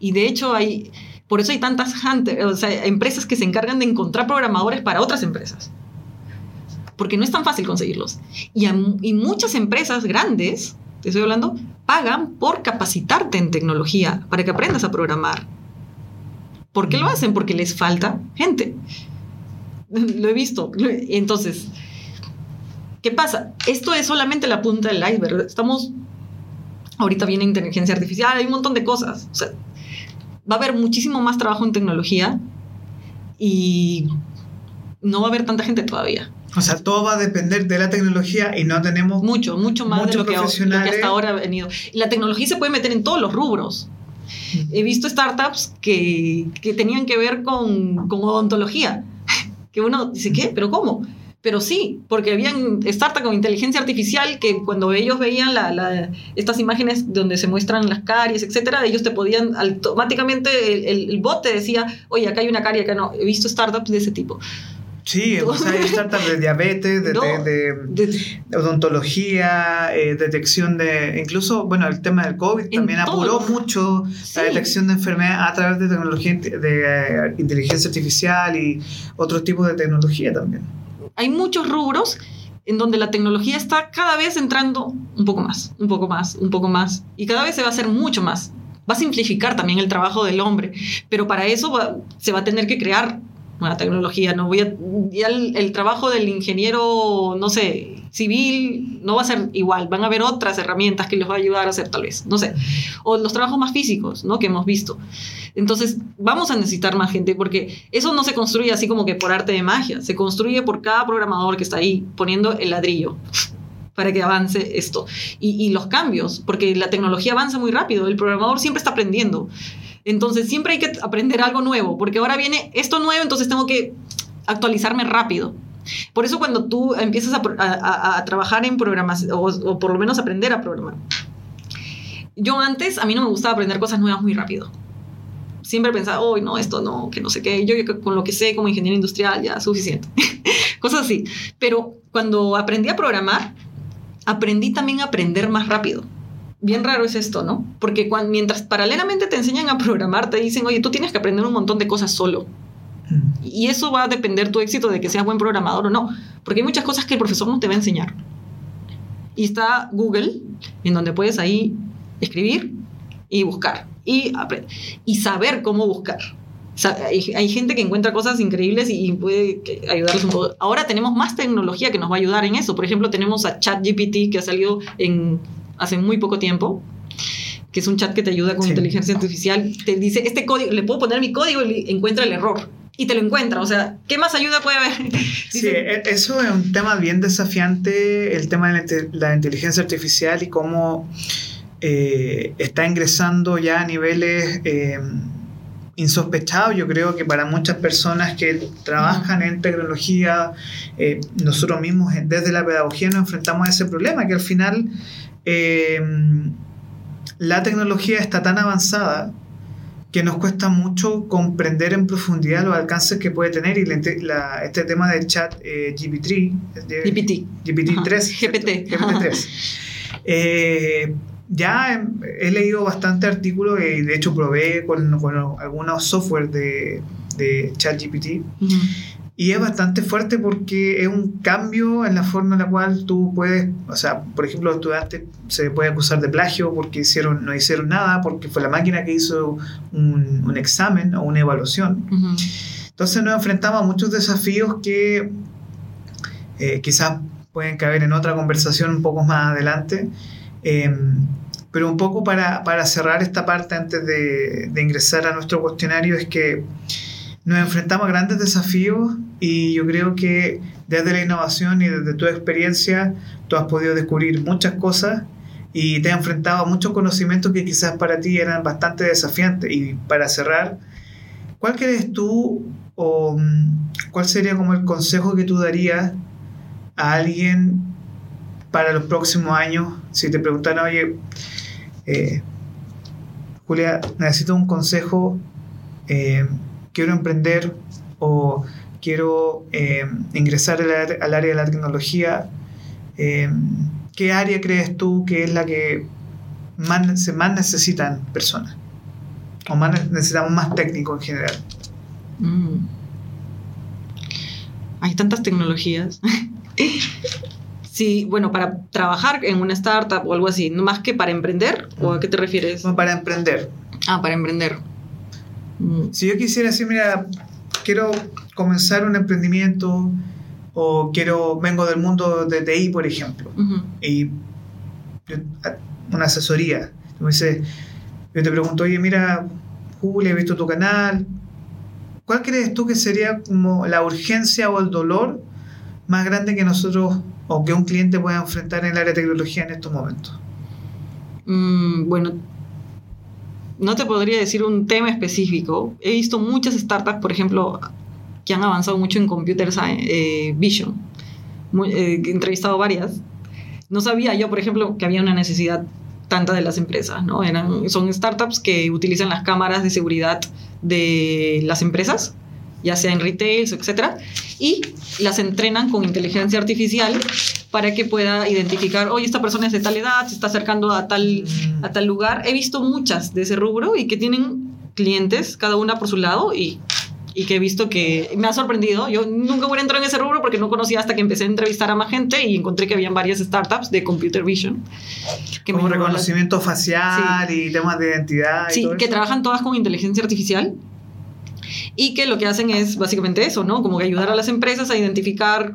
Y de hecho hay... Por eso hay tantas hunter- o sea, empresas que se encargan de encontrar programadores para otras empresas. Porque no es tan fácil conseguirlos. Y, a- y muchas empresas grandes, te estoy hablando, pagan por capacitarte en tecnología, para que aprendas a programar. ¿Por qué lo hacen? Porque les falta gente. Lo he visto. Entonces, ¿qué pasa? Esto es solamente la punta del iceberg. Estamos, ahorita viene inteligencia artificial, hay un montón de cosas. O sea, va a haber muchísimo más trabajo en tecnología y no va a haber tanta gente todavía. O sea, todo va a depender de la tecnología y no tenemos... Mucho, mucho más de lo que, lo que hasta ahora ha venido. Y la tecnología se puede meter en todos los rubros. He visto startups que, que tenían que ver con, con odontología. Que uno dice, ¿qué? ¿Pero cómo? Pero sí, porque habían startups con inteligencia artificial que cuando ellos veían la, la- estas imágenes donde se muestran las caries, etcétera, ellos te podían automáticamente, el, el- el bot te decía, oye, acá hay una carie, acá no. He visto startups de ese tipo. Sí, o sea, hay startups de diabetes, de, No. de- de- De- odontología, eh, detección de... Incluso, bueno, el tema del COVID también apuró todo. mucho Sí. la detección de enfermedades a través de tecnología, de eh, inteligencia artificial y otros tipos de tecnología también. hay muchos rubros en donde la tecnología está cada vez entrando un poco más, un poco más, un poco más, y cada vez se va a hacer mucho más. Va a simplificar también el trabajo del hombre, pero para eso va- se va a tener que crear nueva tecnología. No voy a, ya el, el trabajo del ingeniero, no sé, civil, no va a ser igual. Van a haber otras herramientas que les va a ayudar a hacer, tal vez, no sé. O los trabajos más físicos, ¿no? Que hemos visto. Entonces, vamos a necesitar más gente porque eso no se construye así como que por arte de magia, se construye por cada programador que está ahí poniendo el ladrillo para que avance esto. Y, y los cambios, porque la tecnología avanza muy rápido, el programador siempre está aprendiendo. Entonces, siempre hay que aprender algo nuevo, porque ahora viene esto nuevo, entonces tengo que actualizarme rápido. Por eso cuando tú empiezas a, trabajar en programación, o, por lo menos aprender a programar, yo antes, a mí no me gustaba aprender cosas nuevas muy rápido siempre pensaba, oh, no, esto no, que no sé qué, yo yo con lo que sé como ingeniero industrial ya suficiente. Cosas así. Pero cuando aprendí a programar, aprendí también a aprender más rápido. Bien raro es esto, ¿no? Porque mientras paralelamente te enseñan a programar, te dicen, oye, tú tienes que aprender un montón de cosas solo. Y eso va a depender tu éxito de que seas buen programador o no. Porque hay muchas cosas que el profesor no te va a enseñar. Y está Google, en donde puedes ahí escribir y buscar. Y, y saber cómo buscar. O sea, hay, hay gente que encuentra cosas increíbles y, y puede ayudarles un poco. Ahora tenemos más tecnología que nos va a ayudar en eso. Por ejemplo, tenemos a ChatGPT que ha salido en, hace muy poco tiempo que es un chat que te ayuda con Sí. inteligencia artificial. Te dice, este código, le puedo poner mi código y encuentra el error. Y te lo encuentra. O sea, ¿qué más ayuda puede haber? Sí, e- eso es un tema bien desafiante, el tema de la, inte- la inteligencia artificial y cómo eh, está ingresando ya a niveles eh, insospechados. Yo creo que para muchas personas que trabajan en tecnología, eh, nosotros mismos desde la pedagogía nos enfrentamos a ese problema, que al final eh, la tecnología está tan avanzada que nos cuesta mucho comprender en profundidad los alcances que puede tener y la este tema del chat eh, GPT, GPT. GPT-3, Ajá, ¿cierto? GPT. GPT-3. Eh, ya he, he leído bastante artículos y de hecho probé con, con algunos software de, de ChatGPT. Y es bastante fuerte porque es un cambio en la forma en la cual tú puedes, o sea, por ejemplo, los estudiantes se pueden acusar de plagio porque hicieron, no hicieron nada, porque fue la máquina que hizo un, un examen o una evaluación. Entonces nos enfrentamos a muchos desafíos que eh, quizás pueden caber en otra conversación un poco más adelante. Eh, pero un poco para, para, cerrar esta parte antes de, de, ingresar a nuestro cuestionario es que nos enfrentamos a grandes desafíos y yo creo que desde la innovación y desde tu experiencia tú has podido descubrir muchas cosas y te has enfrentado a muchos conocimientos que quizás para ti eran bastante desafiantes. Y para cerrar, ¿cuál crees tú o cuál sería como el consejo que tú darías a alguien para los próximos años? Si te preguntaran, oye, eh, Julia, necesito un consejo, eh, quiero emprender o quiero eh, ingresar al, al, área de la tecnología. Eh, ¿Qué área crees tú que es la que más, se más necesitan personas? O más necesitamos más técnicos en general. Mm. Hay tantas tecnologías. Sí, bueno, para trabajar en una startup o algo así, no más que para emprender, ¿o a qué te refieres? No, para emprender. Ah, para emprender. Mm. Si yo quisiera decir, mira, quiero comenzar un emprendimiento o quiero, vengo del mundo de TI, por ejemplo, uh -huh. y una asesoría. Entonces, yo te pregunto, oye, mira, Julia, he visto tu canal. ¿Cuál crees tú que sería como la urgencia o el dolor más grande que nosotros o que un cliente pueda enfrentar en el área de tecnología en estos momentos? Mm, bueno, no te podría decir un tema específico. He visto muchas startups, por ejemplo, que han avanzado mucho en Computer eh, Vision. Eh, he entrevistado varias. No sabía yo, por ejemplo, que había una necesidad tanta de las empresas, ¿no? Eran, son startups que utilizan las cámaras de seguridad de las empresas, ya sea en retail, etcétera, y las entrenan con inteligencia artificial para que pueda identificar, oye, esta persona es de tal edad, se está acercando a tal, a tal lugar. He visto muchas de ese rubro y que tienen clientes, cada una por su lado, y, y que he visto que me ha sorprendido. Yo nunca hubiera entrado en ese rubro porque no conocía hasta que empecé a entrevistar a más gente y encontré que habían varias startups de computer vision. Que Como reconocimiento facial sí. y temas de identidad. Sí, que eso. trabajan todas con inteligencia artificial y que lo que hacen es básicamente eso, ¿no? Como que ayudar a las empresas a identificar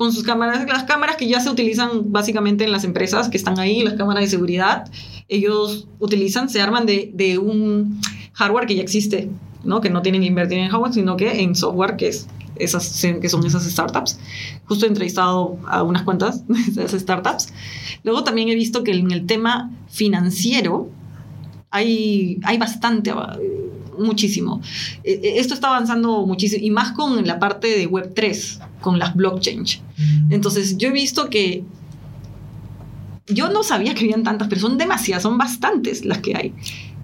con sus cámaras, las cámaras que ya se utilizan básicamente en las empresas que están ahí, las cámaras de seguridad, ellos utilizan, se arman de, de un hardware que ya existe, ¿no? Que no tienen que invertir en hardware, sino que en software, que, es esas, que son esas startups. Justo he entrevistado a unas cuantas de esas startups. Luego también he visto que en el tema financiero hay, hay bastante muchísimo. Esto está avanzando muchísimo y más con la parte de Web3, con las blockchain. Entonces, yo he visto que yo no sabía que habían tantas, pero son demasiadas, son bastantes las que hay.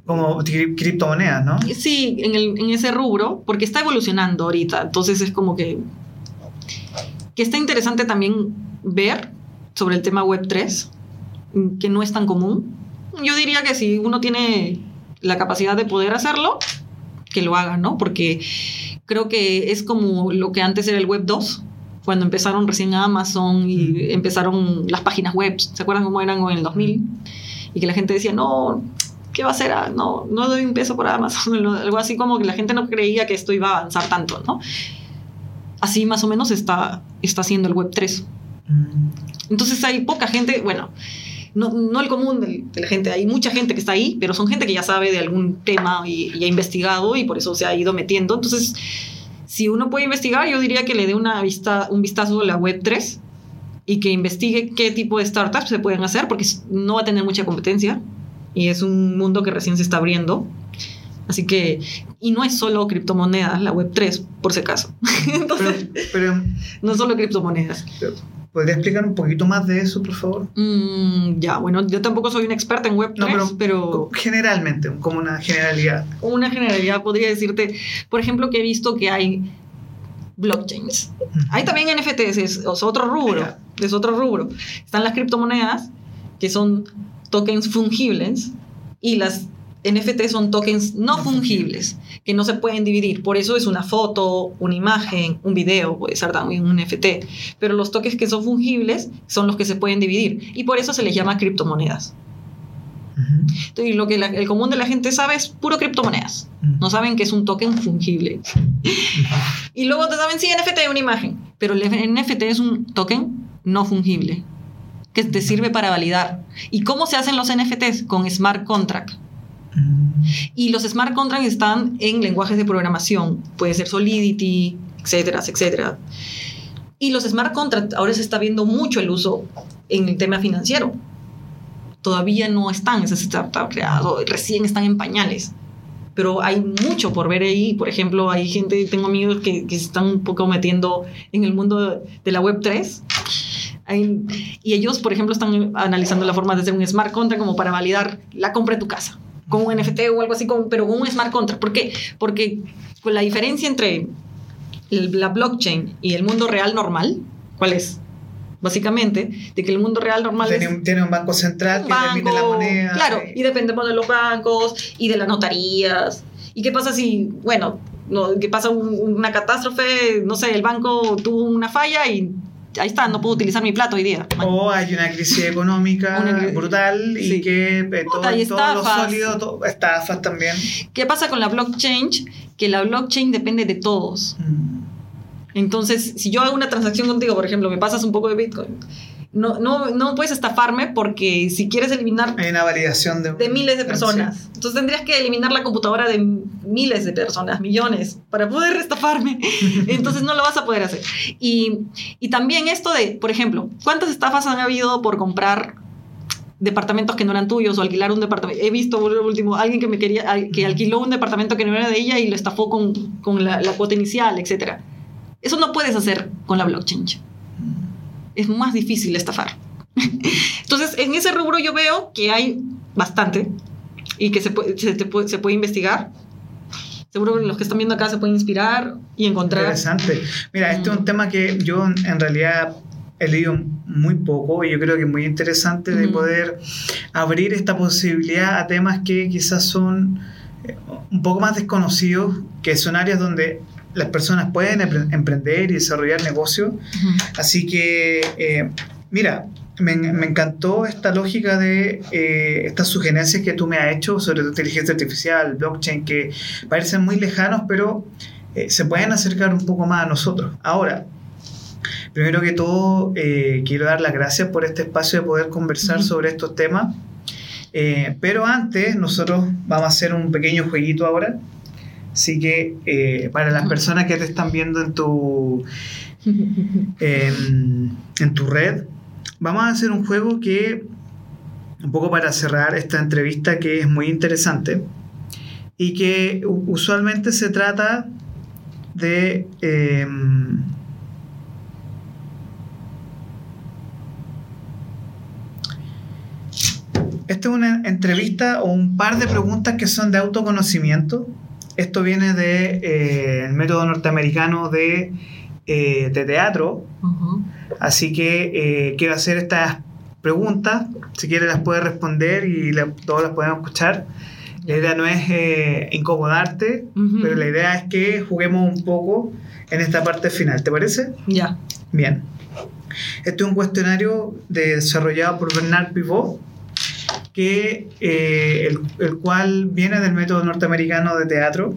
Como criptomonedas, ¿no? Sí, en, el, en ese rubro, porque está evolucionando ahorita. Entonces es como que, que está interesante también ver sobre el tema Web3, que no es tan común. Yo diría que si uno tiene la capacidad de poder hacerlo, que lo haga, ¿no? Porque creo que es como lo que antes era el Web 2, cuando empezaron recién Amazon y empezaron las páginas web, ¿se acuerdan cómo eran en el 2000? Y que la gente decía, no, ¿qué va a hacer? No, no doy un peso por Amazon, algo así como que la gente no creía que esto iba a avanzar tanto, ¿no? Así más o menos está, está haciendo el Web 3. Mm. Entonces hay poca gente, bueno, no, no, el común de, de, la gente, hay mucha gente que está ahí, pero son gente que ya sabe de algún tema y, y, ha investigado y por eso se ha ido metiendo. Entonces, si uno puede investigar, yo diría que le dé una vista, un vistazo a la web 3 y que investigue qué tipo de startups se pueden hacer, porque no va a tener mucha competencia y es un mundo que recién se está abriendo. Así que, y no es solo criptomonedas, la web 3, por si acaso. Entonces, pero, pero, no es solo criptomonedas. Pero, ¿Podría explicar un poquito más de eso, por favor? Mm, ya, bueno, yo tampoco soy una experta en Web3, no, pero, pero, Generalmente, como una generalidad. Una generalidad, podría decirte, por ejemplo, que he visto que hay blockchains. Hay también NFTs, es, es otro rubro, es otro rubro. Están las criptomonedas, que son tokens fungibles, y las NFT son tokens no fungibles, que no se pueden dividir. Por eso es una foto, una imagen, un video, puede ser también un NFT. Pero los tokens que son fungibles son los que se pueden dividir. Y por eso se les llama criptomonedas. Entonces, lo que el común de la gente sabe es puro criptomonedas. No saben que es un token fungible. y luego te saben, sí, NFT es una imagen, pero el NFT es un token no fungible, que te sirve para validar. ¿Y cómo se hacen los NFTs? Con smart contract. Y los smart contracts están en lenguajes de programación, puede ser Solidity, etcétera, etcétera. Y los smart contracts ahora se está viendo mucho el uso en el tema financiero todavía no están, ese startup creado, recién están en pañales. Pero hay mucho por ver ahí. Por ejemplo, hay gente, tengo amigos que, que se están un poco metiendo en el mundo de la Web 3. y ellos, por ejemplo, están analizando la forma de hacer un smart contract como para validar la compra de tu casa, con un NFT o algo así, pero con un smart contract. ¿Por qué? Porque con la diferencia entre la blockchain y el mundo real normal, ¿cuál es? básicamente, de que el mundo real normal tiene, un banco central que banco, la moneda. Claro, y dependemos de los bancos y de las notarías. ¿Y qué pasa si, bueno, no, que pasa una catástrofe, no sé, el banco tuvo una falla y ahí está, no puedo utilizar mi plato hoy día. O hay una crisis económica brutal y que eh, todo, todo, lo sólido, estafas también. ¿Qué pasa con la blockchain? Que la blockchain depende de todos. Mm. Entonces, si yo hago una transacción contigo, por ejemplo, me pasas un poco de Bitcoin, no, no, no puedes estafarme porque si quieres eliminar... Hay una validación de... De miles de personas. Entonces tendrías que eliminar la computadora de miles de personas, millones, para poder estafarme. Entonces no lo vas a poder hacer. Y, y también esto de, por ejemplo, ¿cuántas estafas han habido por comprar departamentos que no eran tuyos o alquilar un departamento. He visto por último alguien que me quería que alquiló un departamento que no era de ella y lo estafó con, con la, la, cuota inicial, etcétera. Eso no puedes hacer con la blockchain. Es más difícil estafar. Entonces, en ese rubro yo veo que hay bastante y que se puede, se, puede, investigar. Seguro los que están viendo acá se pueden inspirar y encontrar. Interesante. Mira, este es un tema que yo en realidad he leído muy poco y yo creo que es muy interesante de poder abrir esta posibilidad a temas que quizás son eh, un poco más desconocidos, que son áreas donde las personas pueden emprender y desarrollar negocios. Así que, eh, mira, me, encantó esta lógica de eh, estas sugerencias que tú me has hecho sobre la inteligencia artificial, blockchain, que parecen muy lejanos, pero eh, se pueden acercar un poco más a nosotros. Ahora, primero que todo, quiero dar las gracias por este espacio de poder conversar sobre estos temas. pero antes, nosotros vamos a hacer un pequeño jueguito ahora Así que eh, para las personas que te están viendo en tu, en, tu red, vamos a hacer un juego que, un poco para cerrar esta entrevista, que es muy interesante y que usualmente se trata de... Em, esta es una entrevista o un par de preguntas que son de autoconocimiento esto viene del de, eh, método norteamericano de, eh, teatro. Así que eh, quiero hacer estas preguntas. Si quieres las puedes responder y todos las podemos escuchar. La idea no es incomodarte, pero la idea es que juguemos un poco en esta parte final. ¿Te parece? Ya. Bien. Este es un cuestionario desarrollado por Bernard Pivot que, eh, el, cual viene del método norteamericano de teatro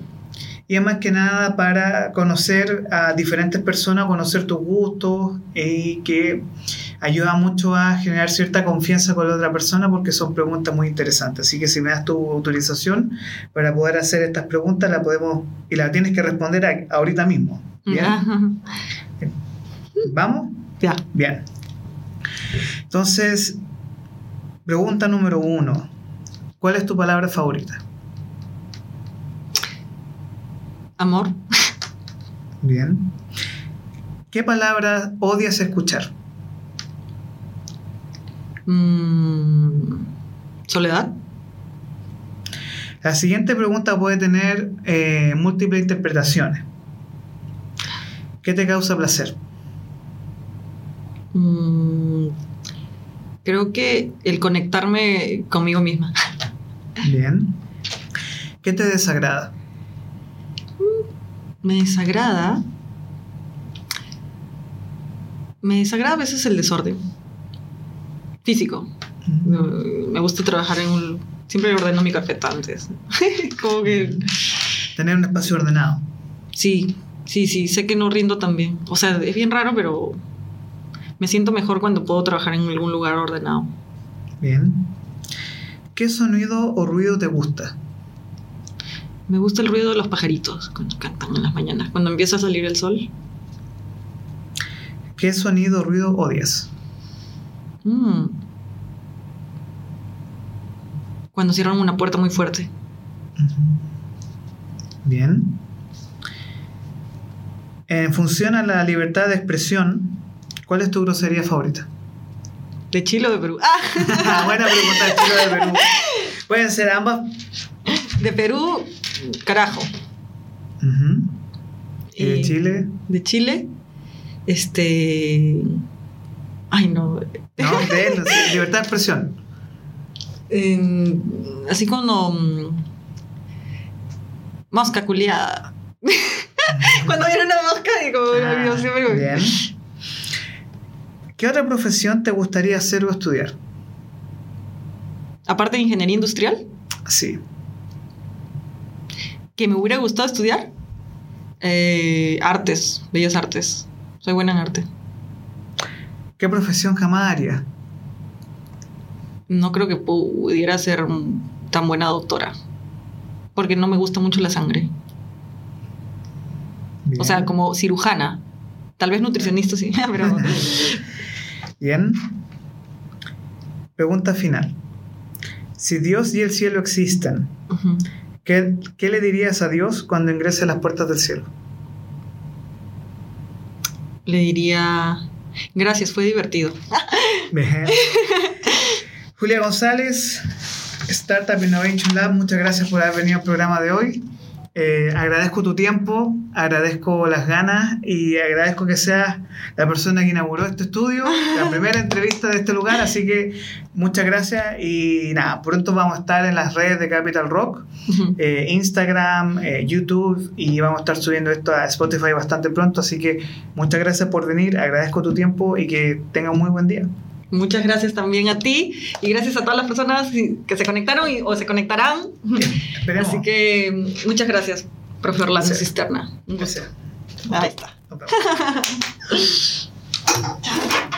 y es más que nada para conocer a diferentes personas, conocer tus gustos y que ayuda mucho a generar cierta confianza con la otra persona porque son preguntas muy interesantes. Así que si me das tu autorización para poder hacer estas preguntas, la podemos y la tienes que responder ahorita mismo. ¿Bien? ¿Vamos? Ya. Bien. Entonces, Pregunta número uno. ¿Cuál es tu palabra favorita? Amor. Bien. ¿Qué palabra odias escuchar? Mm, soledad. La siguiente pregunta puede tener eh, múltiples interpretaciones. ¿Qué te causa placer? Mm, creo que el conectarme conmigo misma. Bien. ¿Qué te desagrada? Me desagrada. Me desagrada a veces el desorden físico. Mm. Me gusta trabajar en un. Siempre ordeno mi carpeta antes. Como que. Tener un espacio ordenado. Sí, sí, sí. Sé que no rindo también. O sea, es bien raro, pero me siento mejor cuando puedo trabajar en algún lugar ordenado. Bien. ¿Qué sonido o ruido te gusta? Me gusta el ruido de los pajaritos cuando cantan en las mañanas, cuando empieza a salir el sol. ¿Qué sonido o ruido odias? Mm. Cuando cierran una puerta muy fuerte. Bien. En función a la libertad de expresión, ¿cuál es tu grosería favorita? ¿De Chile o de Perú? ¡Ah! Buena pregunta de Chile o de Perú. Pueden ser ambas. De Perú, carajo. Ujú. ¿Y de Y- Chile? De Chile, este. Ay, no. No, de él, libertad de expresión. En- así cuando. mm, Mosca culiada. cuando viene una mosca, digo, Ah, siempre. bien. ¿Qué otra profesión te gustaría hacer o estudiar? Aparte de ingeniería industrial, Sí. que me hubiera gustado estudiar, eh, artes, bellas artes. Soy buena en arte. ¿Qué profesión jamás haría? No creo que pudiera ser tan buena doctora. Porque no me gusta mucho la sangre. Bien. O sea, como cirujana. Tal vez nutricionista sí, pero Bien. Pregunta final. Si Dios y el cielo existen. ¿qué, qué le dirías a Dios cuando ingrese a las puertas del cielo? le diría, gracias, fue divertido. Bien. Julia González, Startup Innovation Lab, muchas gracias por haber venido al programa de hoy. Eh, agradezco tu tiempo, agradezco las ganas y agradezco que seas la persona que inauguró este estudio, la primera entrevista de este lugar, así que muchas gracias y nada, pronto vamos a estar en las redes de Capital Rock, eh, Instagram, eh, YouTube y vamos a estar subiendo esto a Spotify bastante pronto, así que muchas gracias por venir, agradezco tu tiempo y que tengas un muy buen día. Muchas gracias también a ti y gracias a todas las personas que se conectaron y- o se conectarán. Esperemos. Así que mm, muchas gracias, profe Orlando Gracias. Cisterna. Un gusto. Gracias. Ahí está.